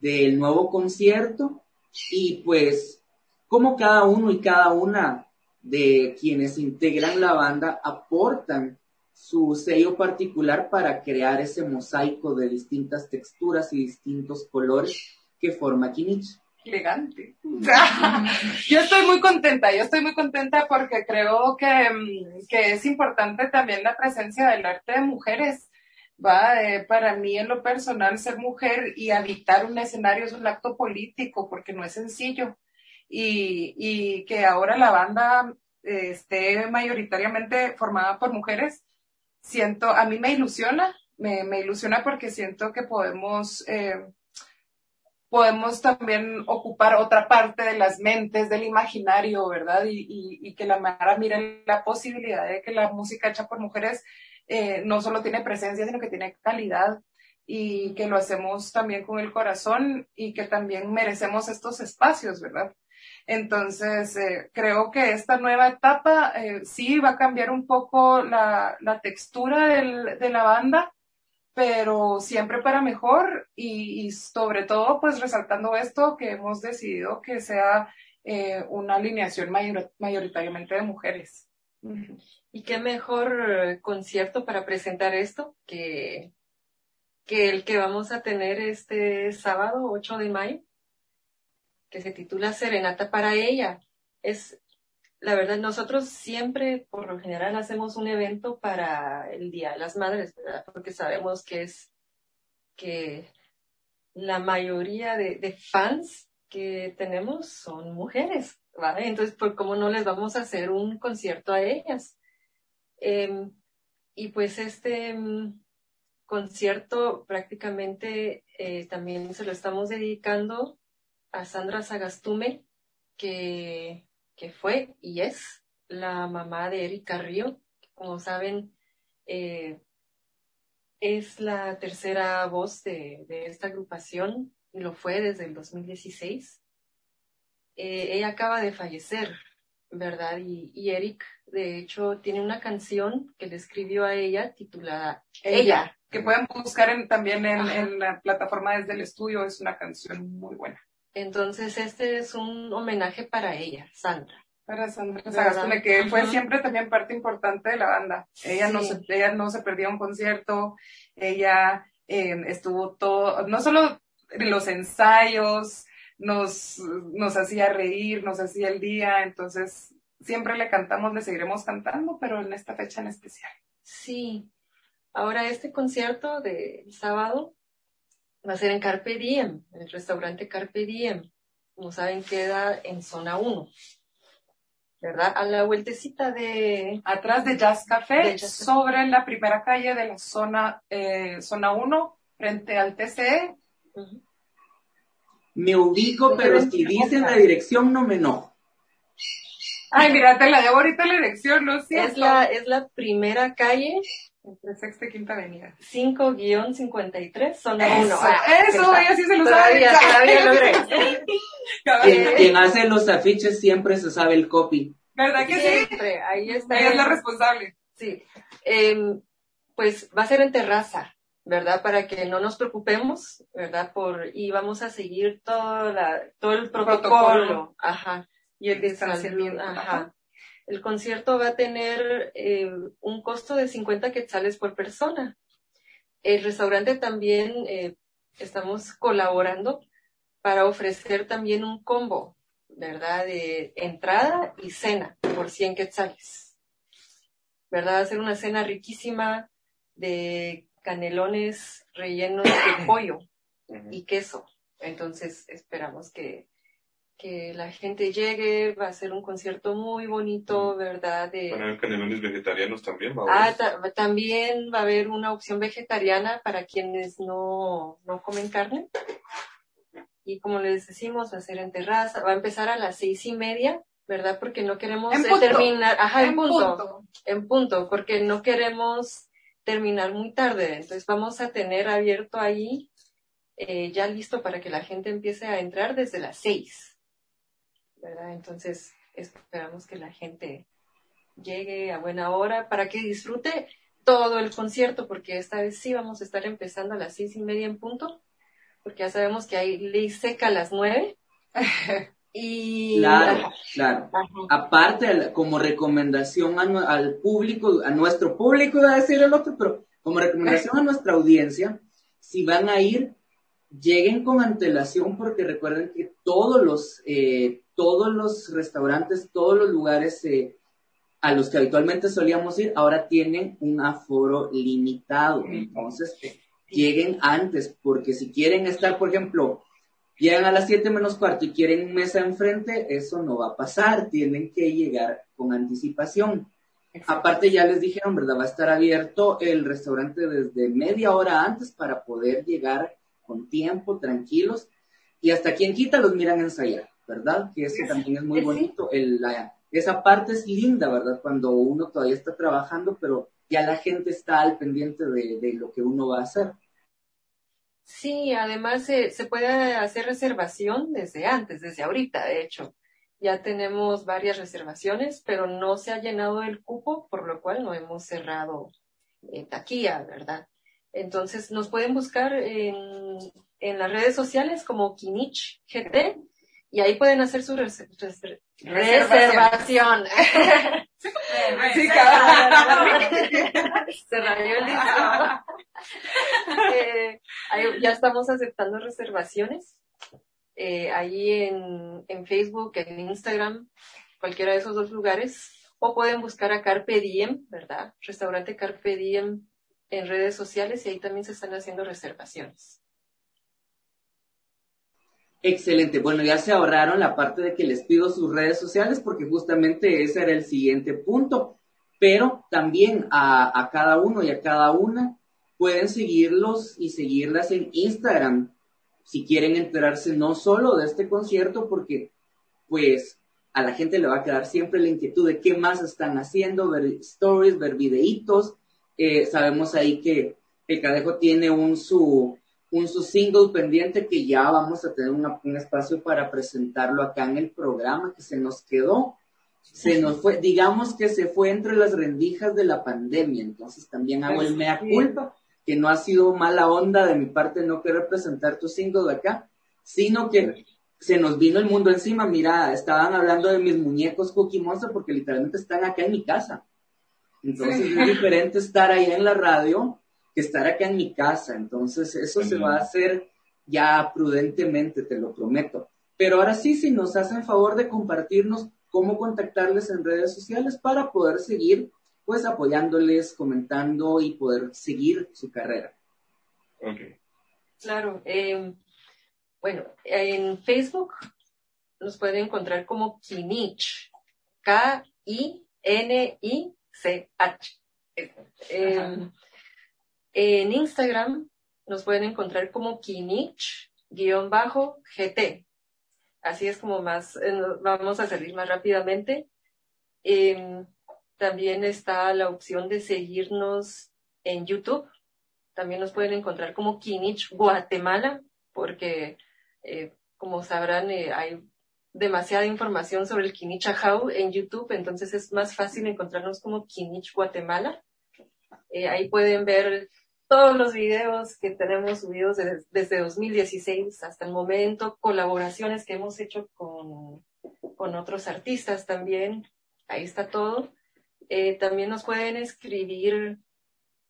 del nuevo concierto y pues cómo cada uno y cada una de quienes integran la banda aportan su sello particular para crear ese mosaico de distintas texturas y distintos colores que forma Kinichi. Elegante. yo estoy muy contenta, yo estoy muy contenta porque creo que, mm, que es importante también la presencia del arte de mujeres. Va, Eh, para mí en lo personal ser mujer y habitar un escenario es un acto político porque no es sencillo. Y, y que ahora la banda eh, esté mayoritariamente formada por mujeres, siento, a mí me ilusiona, me, me ilusiona porque siento que podemos eh, podemos también ocupar otra parte de las mentes, del imaginario, ¿verdad? Y, y, y que la Mara mire la posibilidad de que la música hecha por mujeres eh, no solo tiene presencia, sino que tiene calidad y que lo hacemos también con el corazón y que también merecemos estos espacios, ¿verdad? Entonces, eh, creo que esta nueva etapa eh, sí va a cambiar un poco la, la textura del, de la banda, pero siempre para mejor y, sobre todo pues resaltando esto que hemos decidido que sea eh, una alineación mayor- mayoritariamente de mujeres. Y qué mejor concierto para presentar esto que, que el que vamos a tener este sábado 8 de mayo, que se titula Serenata para ella. Es, la verdad, nosotros siempre, por lo general, hacemos un evento para el Día de las Madres, ¿verdad? Porque sabemos que es que la mayoría de, fans que tenemos son mujeres, ¿vale? Entonces, ¿por cómo no les vamos a hacer un concierto a ellas? Em, y pues este mm, concierto prácticamente eh, también se lo estamos dedicando a Sandra Sagastume, que, que fue y es la mamá de Erika Río. Como saben, eh, es la tercera voz de, de esta agrupación y lo fue desde el 2016. Eh, ella acaba de fallecer, ¿verdad? Y, Eric, de hecho, tiene una canción que le escribió a ella titulada Ella. Que pueden buscar también en, en la plataforma desde el estudio, es una canción muy buena. Entonces, este es un homenaje para ella, Sandra. Para Sandra ¿Verdad? Sagastume, que fue siempre también parte importante de la banda. Ella, no, se, ella no se perdía un concierto, ella eh, estuvo todo, no solo los ensayos, nos, nos hacía reír, nos hacía el día, entonces siempre le cantamos, le seguiremos cantando, pero en esta fecha en especial. Sí. Ahora, este concierto del sábado va a ser en Carpe Diem, en el restaurante Carpe Diem. Como saben, queda en zona 1. ¿Verdad? A la vueltecita de... Atrás de Jazz Café, De Jazz Café. sobre la primera calle de la zona, eh, zona 1, frente al TCE. Me ubico, pero si dicen la dirección no me enojo. Ay, mira, te la debo ahorita la dirección, ¿no es cierto? Es la, es la primera calle, Entre Sexta y Quinta Avenida. 5-53, zona Eso, 1. eso, ella sí se lo Todavía, sabe. todavía logré. Quien, quien hace los afiches siempre se sabe el copy. ¿Verdad que sí? Siempre, ahí está. Ella es la responsable. Sí. Em, pues va a ser en terraza, ¿verdad? Para que no nos preocupemos, ¿verdad? Por, y vamos a seguir todo, la, todo el protocolo. Protocolo. Ajá. Y el distanciamiento. Ajá. El concierto va a tener eh, un costo de 50 quetzales por persona. El restaurante también eh, estamos colaborando para ofrecer también un combo, ¿verdad? De entrada y cena por 100 quetzales. ¿Verdad? Va a ser una cena riquísima de canelones rellenos de pollo y queso. Entonces esperamos que, que la gente llegue, va a ser un concierto muy bonito, ¿verdad? De, Van a haber canelones vegetarianos también, ¿va? Ah, ta- también va a haber una opción vegetariana para quienes no, no comen carne. Y como les decimos, va a ser en terraza, va a empezar a las seis y media, ¿verdad? Porque no queremos En punto. terminar, ajá, en, En punto, punto. en punto, porque no queremos terminar muy tarde. Entonces vamos a tener abierto ahí, eh, ya listo para que la gente empiece a entrar desde las seis, ¿verdad? Entonces esperamos que la gente llegue a buena hora para que disfrute todo el concierto, porque esta vez sí vamos a estar empezando a las seis y media en punto, porque ya sabemos que hay ley seca a las nueve. y Claro, claro. Ajá. Aparte, como recomendación a al público, a nuestro público, iba a decir el otro, pero como recomendación a nuestra audiencia, si van a ir, lleguen con antelación porque recuerden que todos los, eh, todos los restaurantes, todos los lugares eh, a los que habitualmente solíamos ir, ahora tienen un aforo limitado. Entonces, lleguen antes, porque si quieren estar, por ejemplo, llegan a las 7 menos cuarto y quieren mesa enfrente, eso no va a pasar, tienen que llegar con anticipación. Aparte ya les dijeron, ¿verdad? Va a estar abierto el restaurante desde media hora antes para poder llegar con tiempo, tranquilos. Y hasta quien quita los miran ensayar, ¿verdad? Que eso también es muy bonito. El, la- esa parte es linda, ¿verdad? Cuando uno todavía está trabajando, pero ya la gente está al pendiente de, de lo que uno va a hacer. Sí, además se, se puede hacer reservación desde antes, desde ahorita, de hecho. Ya tenemos varias reservaciones, pero no se ha llenado el cupo, por lo cual no hemos cerrado eh, taquilla, ¿verdad? Entonces nos pueden buscar en, en las redes sociales como Kinich GT y ahí pueden hacer su reser- reservación. Sí, Se rayó el disco. Eh, ahí ya estamos aceptando reservaciones. Eh, ahí en, en Facebook, en Instagram, cualquiera de esos dos lugares. O pueden buscar a Carpe Diem, ¿verdad? Restaurante Carpe Diem en redes sociales y ahí también se están haciendo reservaciones. Excelente. Bueno, ya se ahorraron la parte de que les pido sus redes sociales porque justamente ese era el siguiente punto. Pero también a, cada uno y a cada una pueden seguirlos y seguirlas en Instagram si quieren enterarse no solo de este concierto porque pues a la gente le va a quedar siempre la inquietud de qué más están haciendo, ver stories, ver videitos. Eh, sabemos ahí que el Cadejo tiene un su un su single pendiente que ya vamos a tener una- un espacio para presentarlo acá en el programa que se nos quedó. Se nos fue, digamos que se fue entre las rendijas de la pandemia, entonces también hago el mea culpa, que no ha sido mala onda de mi parte no querer presentar tu single de acá, sino que se nos vino el mundo encima. Mira, estaban hablando de mis muñecos Cookie Monster porque literalmente están acá en mi casa. Entonces es diferente estar ahí en la radio que estar acá en mi casa. Entonces eso se va a hacer ya prudentemente, te lo prometo. Pero ahora sí, si nos hacen favor de compartirnos cómo contactarles en redes sociales para poder seguir pues apoyándoles, comentando y poder seguir su carrera. Ok. Claro. eh, bueno, en Facebook nos pueden encontrar como Kinich. K-I-N-I-C-H. Eh, en Instagram nos pueden encontrar como Kinich-GT. Así es como más, eh, vamos a salir más rápidamente. Eh, también está la opción de seguirnos en YouTube. También nos pueden encontrar como Kinich Guatemala, porque eh, como sabrán eh, hay demasiada información sobre el Kinich Ajau en YouTube, entonces es más fácil encontrarnos como Kinich Guatemala. Ahí pueden ver todos los videos que tenemos subidos des- desde 2016 hasta el momento, colaboraciones que hemos hecho con, con otros artistas también. Ahí está todo. Eh, también nos pueden escribir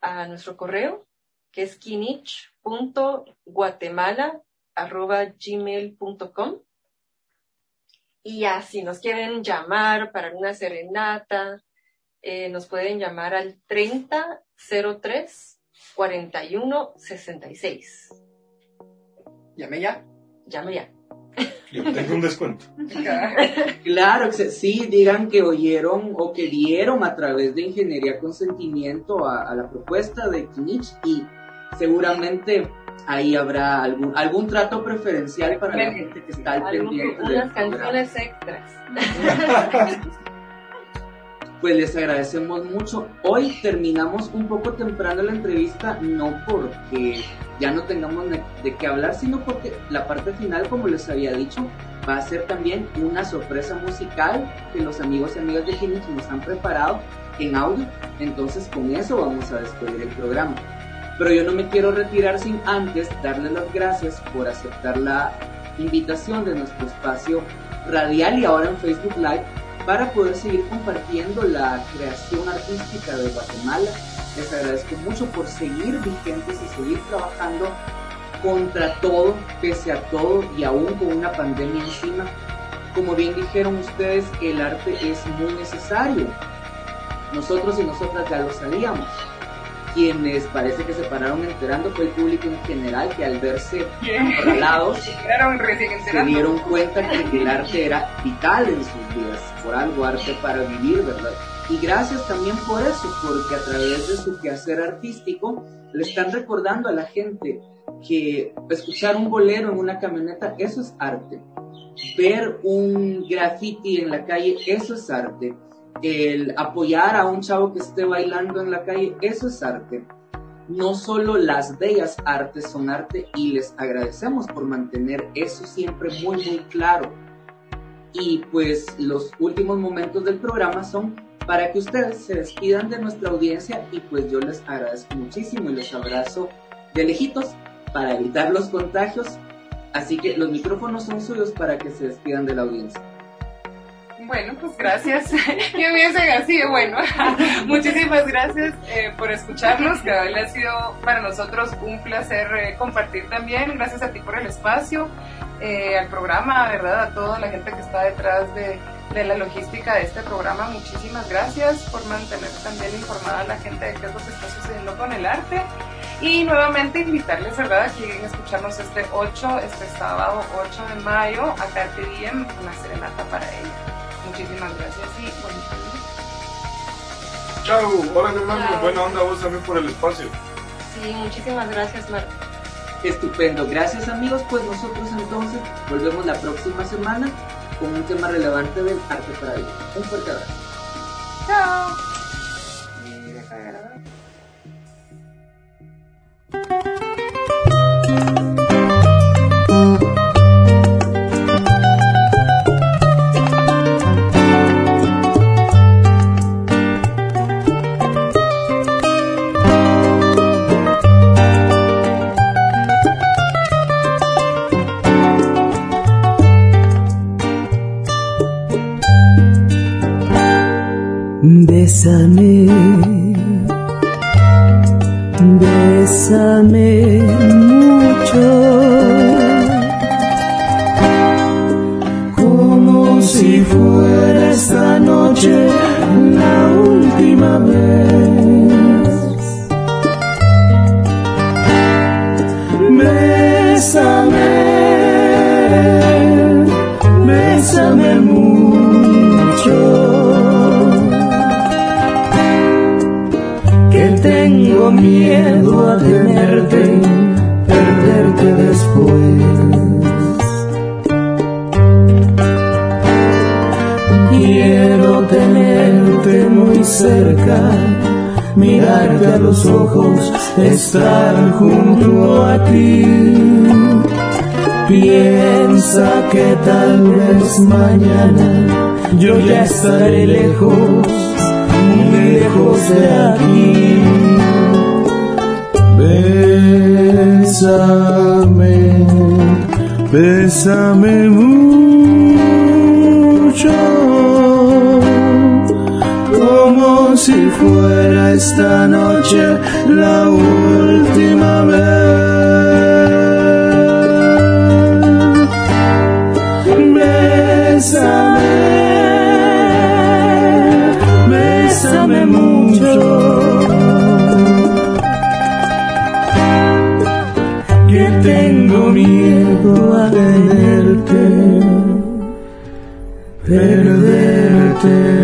a nuestro correo, que es kinich.guatemala.gmail.com. Y ya, si nos quieren llamar para una serenata, eh, nos pueden llamar al 3003 4166. Llame ya. Llame ya. Yo tengo un descuento. Claro, sí, digan que oyeron o que dieron a través de Ingeniería Consentimiento a, a la propuesta de Kinich y seguramente ahí habrá algún, algún trato preferencial para la gente que está al pendiente. Unas canciones extras. Pues les agradecemos mucho. Hoy terminamos un poco temprano la entrevista, no porque ya no tengamos de qué hablar, sino porque la parte final, como les había dicho, va a ser también una sorpresa musical que los amigos y amigas de Kinich nos han preparado en audio. Entonces con eso vamos a despedir el programa. Pero yo no me quiero retirar sin antes darles las gracias por aceptar la invitación de nuestro espacio radial y ahora en Facebook Live para poder seguir compartiendo la creación artística de Guatemala. Les agradezco mucho por seguir vigentes y seguir trabajando contra todo, pese a todo y aún con una pandemia encima. Como bien dijeron ustedes, el arte es muy necesario. Nosotros y nosotras ya lo sabíamos. Quienes parece que se pararon enterando fue el público en general que al verse acorralados se dieron cuenta que el arte era vital en sus vidas por algo arte para vivir, ¿verdad? Y gracias también por eso, porque a través de su quehacer artístico le están recordando a la gente que escuchar un bolero en una camioneta, eso es arte. Ver un graffiti en la calle, eso es arte. El apoyar a un chavo que esté bailando en la calle, eso es arte. No solo las bellas artes son arte y les agradecemos por mantener eso siempre muy, muy claro y pues los últimos momentos del programa son para que ustedes se despidan de nuestra audiencia y pues yo les agradezco muchísimo y los abrazo de lejitos para evitar los contagios. Así que los micrófonos son suyos para que se despidan de la audiencia. Bueno, pues gracias. Yo hubiese así, bueno, muchísimas gracias eh, por escucharnos, que hoy ha sido para nosotros un placer eh, compartir también. Gracias a ti por el espacio. Eh, al programa, ¿verdad? A toda la gente que está detrás de, de, la logística de este programa. Muchísimas gracias por mantener también informada a la gente de qué es lo que está sucediendo con el arte. Y nuevamente invitarles, ¿verdad?, a que escucharnos este 8, este sábado 8 de mayo, a Carpe Diem, una serenata para ella. Muchísimas gracias y día. Chao, hola hermano, buena onda vos también por el espacio. Sí, muchísimas gracias, Marco. Estupendo, gracias amigos, pues nosotros entonces volvemos la próxima semana con un tema relevante del arte para vivir. Un fuerte abrazo. Chao. Bésame, bésame tal vez mañana yo ya estaré lejos muy lejos de aquí. Bésame, bésame mucho, como si fuera esta noche la última perderte.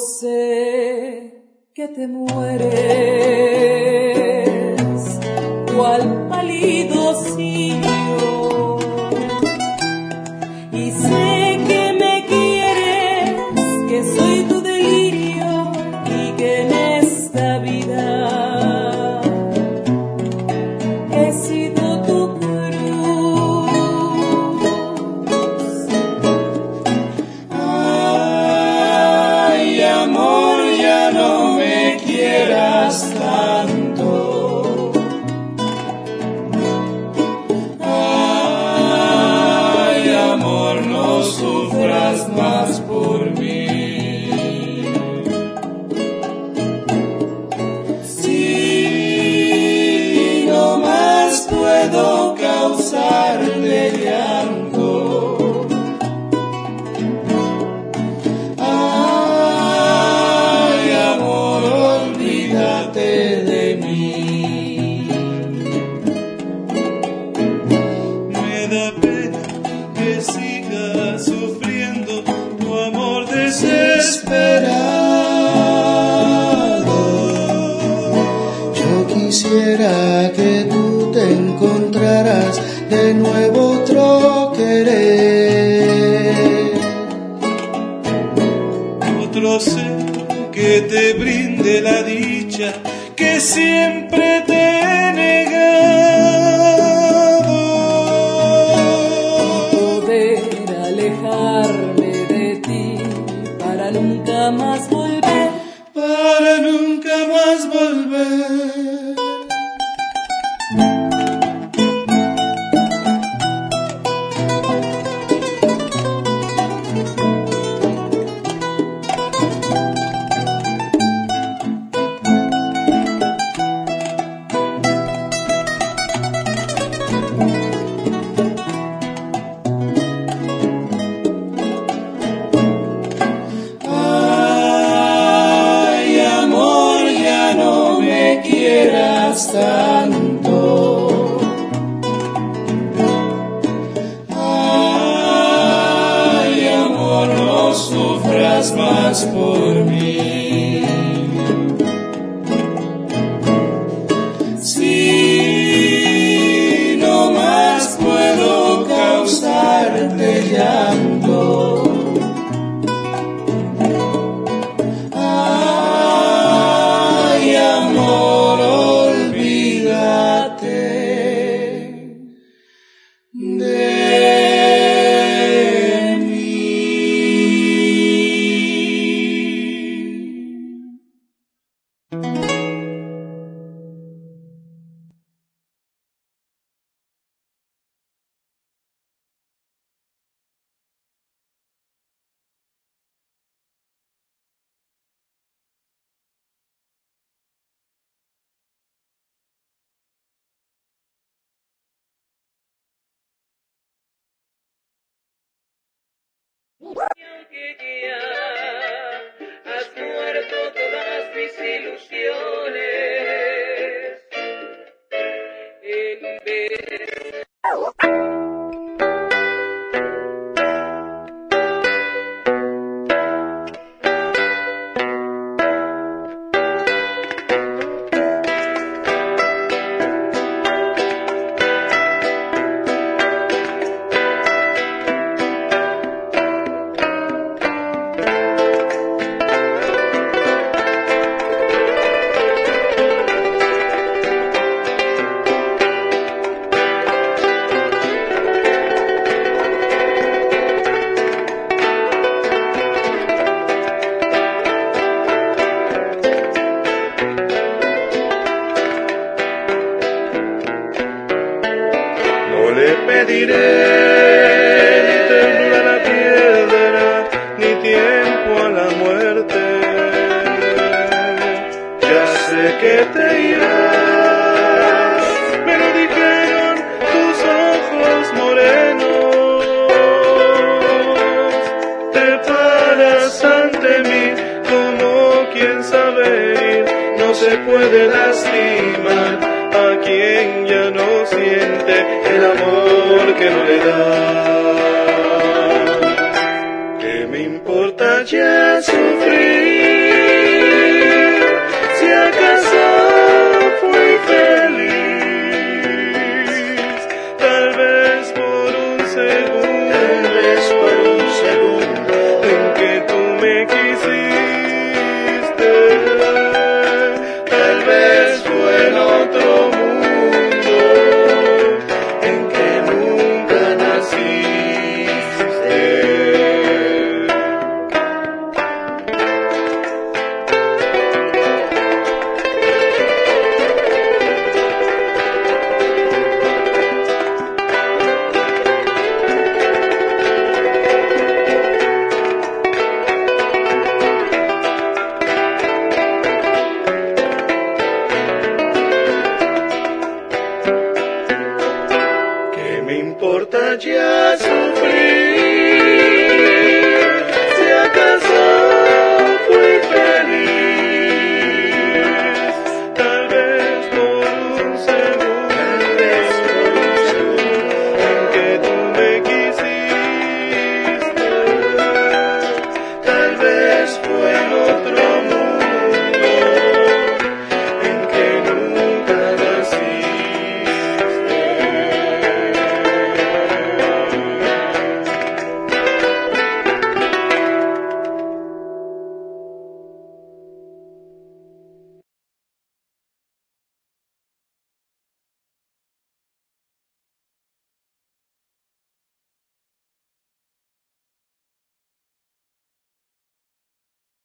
Dios de nuevo otro querer. Otro ser que te brinde la vida. 우리형 께.